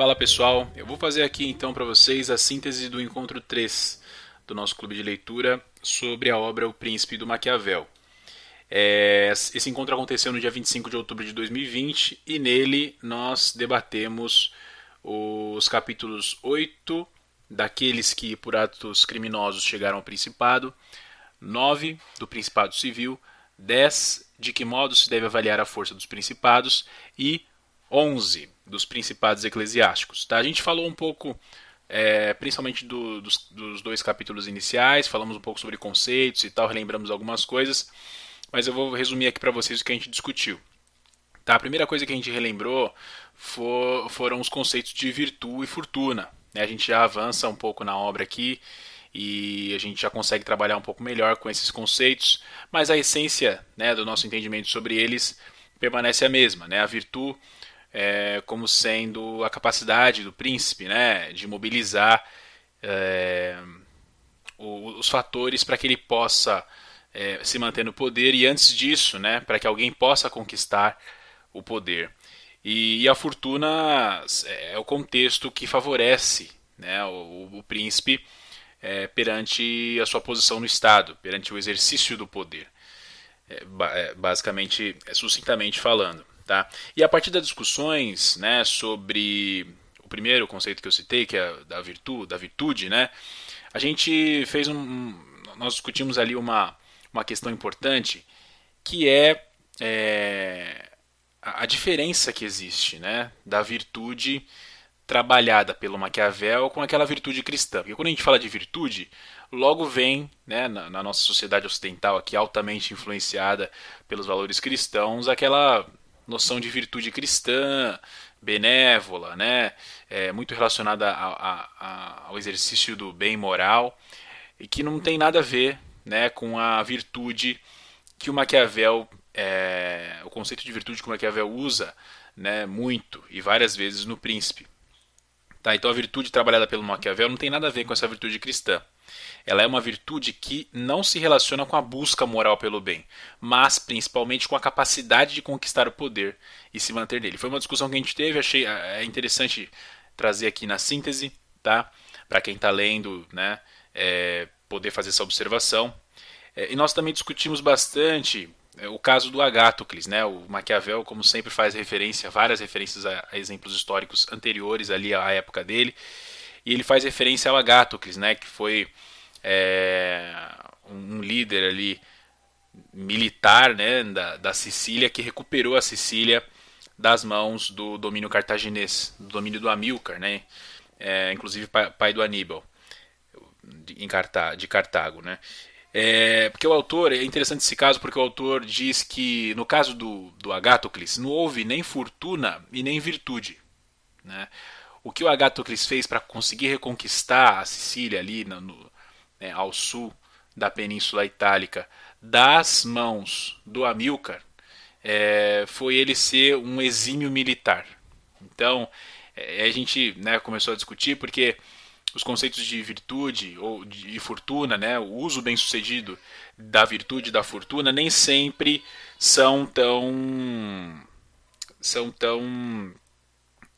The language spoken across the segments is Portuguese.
Fala pessoal, eu vou fazer aqui então para vocês a síntese do encontro 3 do nosso clube de leitura sobre a obra O Príncipe do Maquiavel. É, esse encontro aconteceu no dia 25 de outubro de 2020 e nele nós debatemos os capítulos 8 daqueles que por atos criminosos chegaram ao Principado, 9 do Principado Civil, 10 de que modo se deve avaliar a força dos Principados e 11 dos Principados Eclesiásticos. Tá? A gente falou um pouco, é, principalmente do, dos, dos dois capítulos iniciais, falamos um pouco sobre conceitos e tal, relembramos algumas coisas, mas eu vou resumir aqui para vocês o que a gente discutiu. Tá? A primeira coisa que a gente relembrou for, foram os conceitos de virtude e fortuna. Né? A gente já avança um pouco na obra aqui e a gente já consegue trabalhar um pouco melhor com esses conceitos, mas a essência né, do nosso entendimento sobre eles permanece a mesma. Né? A virtude é, como sendo a capacidade do príncipe né, de mobilizar é, os fatores para que ele possa é, se manter no poder e antes disso, né, para que alguém possa conquistar o poder. E, e, a fortuna é o contexto que favorece né, o, o príncipe é, perante a sua posição no Estado, perante o exercício do poder. É, é basicamente, é, sucintamente falando. Tá? E a partir das discussões né, sobre o primeiro conceito que eu citei, que é da virtude, da virtude né, a gente fez um. Nós discutimos ali uma, uma questão importante que é, é a diferença que existe né, da virtude trabalhada pelo Maquiavel com aquela virtude cristã. Porque quando a gente fala de virtude, logo vem, né, na, na, nossa sociedade ocidental aqui altamente influenciada pelos valores cristãos, aquela noção de virtude cristã, benévola, né? É, muito relacionada a, a, a, ao exercício do bem moral e que não tem nada a ver né, com a virtude que o Maquiavel, é, o conceito de virtude que o Maquiavel usa né, muito e várias vezes no Príncipe. Tá, então a virtude trabalhada pelo Maquiavel não tem nada a ver com essa virtude cristã. Ela é uma virtude que não se relaciona com a busca moral pelo bem, mas principalmente com a capacidade de conquistar o poder e se manter nele. Foi uma discussão que a gente teve, achei é, é interessante trazer aqui na síntese, tá? Para quem está lendo, né, é, poder fazer essa observação. É, e nós também discutimos bastante é, o caso do Agátucles, né? O Maquiavel, como sempre, faz referência, várias referências a, a exemplos históricos anteriores ali à época dele, e ele faz referência ao Agátucles, né? Que foi é, um líder ali militar né, da, da Sicília que recuperou a Sicília das mãos do domínio cartaginês, do domínio do Amílcar, né, é, inclusive pai, pai, do Aníbal de, de Cartago. Né. É, porque o autor, é interessante esse caso porque o autor diz que no caso do, do Agatocles não houve nem fortuna e nem virtude. Né. O que o Agatocles fez para conseguir reconquistar a Sicília ali no, no né, ao sul da Península Itálica, das mãos do Amílcar, é, foi ele ser um exímio militar. Então, é, a gente né, começou a discutir porque os conceitos de virtude ou de fortuna, né, o uso bem sucedido da virtude e da fortuna nem sempre são tão são tão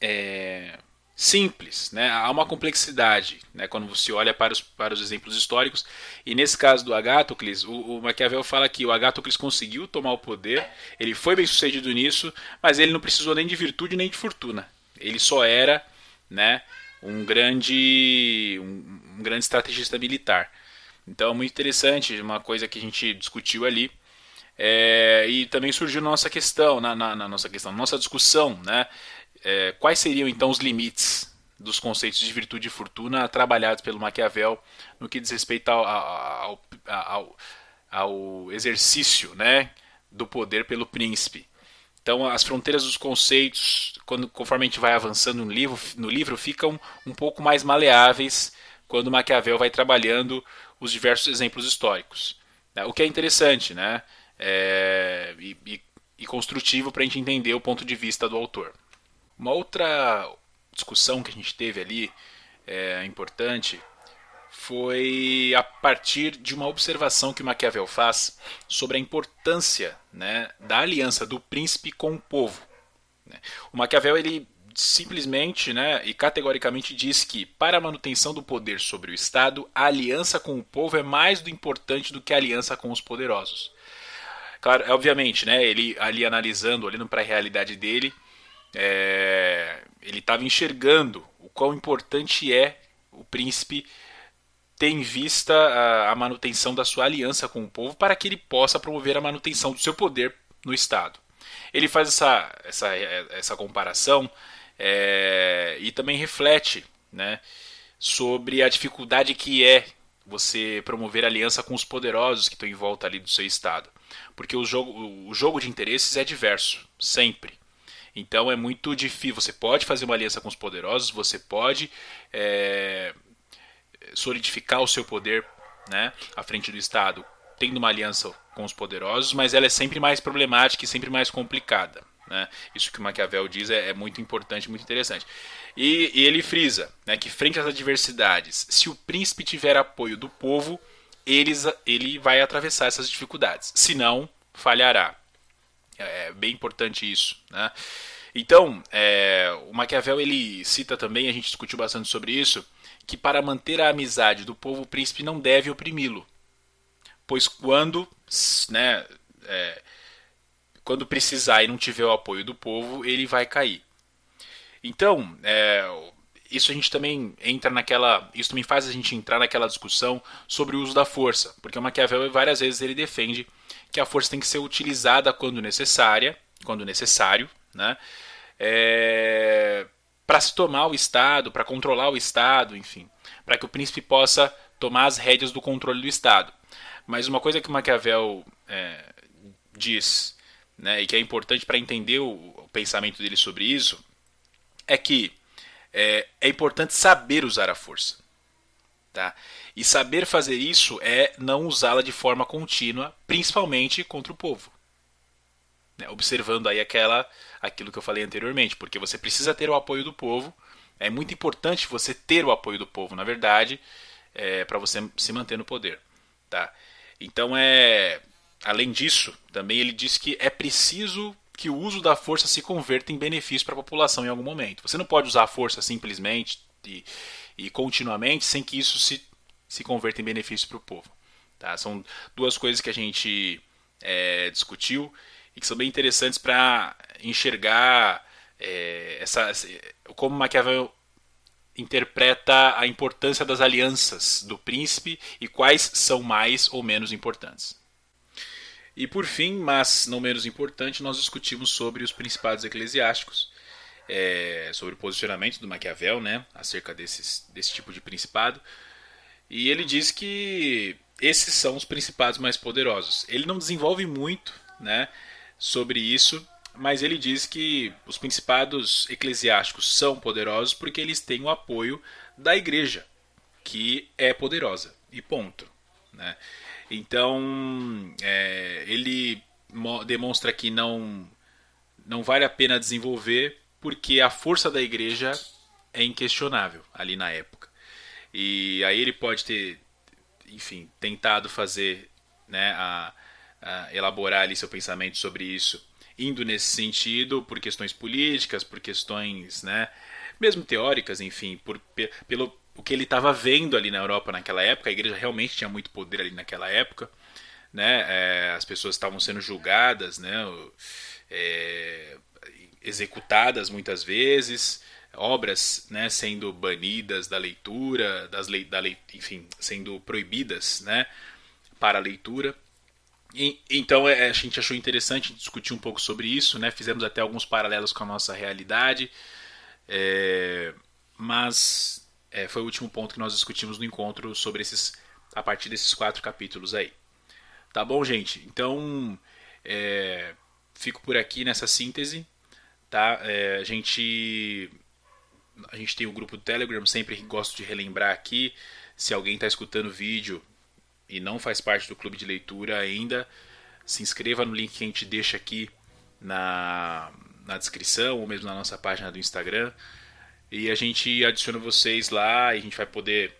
é, simples, né? há uma complexidade né? quando você olha para os, para os exemplos históricos. E nesse caso do Agatocles, o, o Maquiavel fala que o Agatocles conseguiu tomar o poder, ele foi bem sucedido nisso, mas ele não precisou nem de virtude nem de fortuna. Ele só era né, um, grande, um, um grande estrategista militar. Então, muito interessante, uma coisa que a gente discutiu ali. É, e também surgiu nossa questão, na, na, na nossa questão, nossa discussão, né? É, quais seriam então os limites dos conceitos de virtude e fortuna trabalhados pelo Maquiavel no que diz respeito ao, ao, ao, ao exercício né, do poder pelo príncipe. Então, as fronteiras dos conceitos, quando, conforme a gente vai avançando no livro, no livro, ficam um pouco mais maleáveis quando Maquiavel vai trabalhando os diversos exemplos históricos. Né. O que é interessante né? É, e, e, e construtivo para a gente entender o ponto de vista do autor. Uma outra discussão que a gente teve ali, é, importante, foi a partir de uma observação que Maquiavel faz sobre a importância né, da aliança do príncipe com o povo. Né. O Maquiavel ele simplesmente né, e categoricamente diz que, para a manutenção do poder sobre o Estado, a aliança com o povo é mais do importante do que a aliança com os poderosos. Claro, obviamente, né, ele ali analisando, olhando para a realidade dele, é, ele estava enxergando o quão importante é o príncipe ter em vista a, a manutenção da sua aliança com o povo para que ele possa promover a manutenção do seu poder no Estado. Ele faz essa, essa, essa comparação é, e também reflete né, sobre a dificuldade que é você promover aliança com os poderosos que estão em volta ali do seu estado. Porque o jogo, o jogo de interesses é diverso, sempre. Então é muito difícil. Você pode fazer uma aliança com os poderosos, você pode é, solidificar o seu poder né, à frente do Estado, tendo uma aliança com os poderosos, mas ela é sempre mais problemática e sempre mais complicada. Né? Isso que o Maquiavel diz é, é muito importante, muito interessante. E, e ele frisa né, que, frente às adversidades, se o príncipe tiver apoio do povo, eles, ele vai atravessar essas dificuldades. Se não, falhará. É, é bem importante isso. Né? Então, é, o Maquiavel ele cita também, a gente discutiu bastante sobre isso, que para manter a amizade do povo, o príncipe não deve oprimi-lo. Pois quando, né, é, quando precisar e não tiver o apoio do povo, ele vai cair. Então, é, isso a gente também entra naquela. Isso também faz a gente entrar naquela discussão sobre o uso da força. Porque o Maquiavel várias vezes ele defende que a força tem que ser utilizada quando necessária, quando necessário, né? É, para se tomar o Estado, para controlar o Estado, enfim, para que o príncipe possa tomar as rédeas do controle do Estado. Mas uma coisa que Maquiavel é, diz, né, e que é importante para entender o, o, pensamento dele sobre isso, é que é, é importante saber usar a força. Tá? E saber fazer isso é não usá-la de forma contínua, principalmente contra o povo. Né? Observando aí aquela aquilo que eu falei anteriormente, porque você precisa ter o apoio do povo. É muito importante você ter o apoio do povo, na verdade, é, para você se manter no poder. Tá? Então, é, além disso, também ele diz que é preciso que o uso da força se converta em benefício para a população em algum momento. Você não pode usar a força simplesmente e, e continuamente sem que isso se, se converta em benefício para o povo. Tá? São duas coisas que a gente é, discutiu e que são bem interessantes para enxergar é, essa, como Maquiavel interpreta a importância das alianças do príncipe e quais são mais ou menos importantes. E por fim, mas não menos importante, nós discutimos sobre os principados eclesiásticos, é, sobre o posicionamento do Maquiavel né, acerca desses, desse tipo de principado. E ele diz que esses são os principados mais poderosos. Ele não desenvolve muito né, sobre isso, mas ele diz que os principados eclesiásticos são poderosos porque eles têm o apoio da igreja, que é poderosa, e ponto. Né? Então, é, ele demonstra que não, não vale a pena desenvolver porque a força da igreja é inquestionável ali na época. E aí ele pode ter, enfim, tentado fazer, né, a, a elaborar ali seu pensamento sobre isso indo nesse sentido por questões políticas, por questões, né, mesmo teóricas, enfim, por, pelo o que ele estava vendo ali na Europa naquela época. A igreja realmente tinha muito poder ali naquela época, né? É, as pessoas estavam sendo julgadas, né? É, executadas muitas vezes, obras, né, sendo banidas da leitura, das lei, da lei, enfim, sendo proibidas, né, para a leitura. E, então é, a gente achou interessante discutir um pouco sobre isso, né? Fizemos até alguns paralelos com a nossa realidade, é, mas é, foi o último ponto que nós discutimos no encontro sobre esses a partir desses quatro capítulos aí. Tá bom, gente? Então é, fico por aqui nessa síntese, tá? É, a gente a gente tem o grupo do Telegram, sempre gosto de relembrar aqui. Se alguém está escutando o vídeo e não faz parte do clube de leitura ainda, se inscreva no link que a gente deixa aqui na, na descrição ou mesmo na nossa página do Instagram. E a gente adiciona vocês lá e a gente vai poder.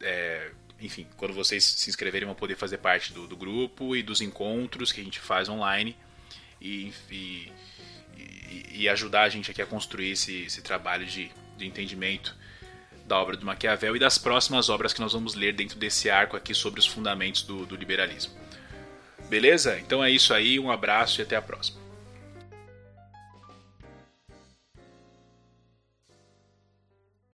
É, enfim, quando vocês se inscreverem, vão poder fazer parte do, do grupo e dos encontros que a gente faz online. e, e, ajudar a gente aqui a construir esse, esse trabalho de, de entendimento da obra do Maquiavel e das próximas obras que nós vamos ler dentro desse arco aqui sobre os fundamentos do, do liberalismo. Beleza? Então é isso aí, um abraço e até a próxima.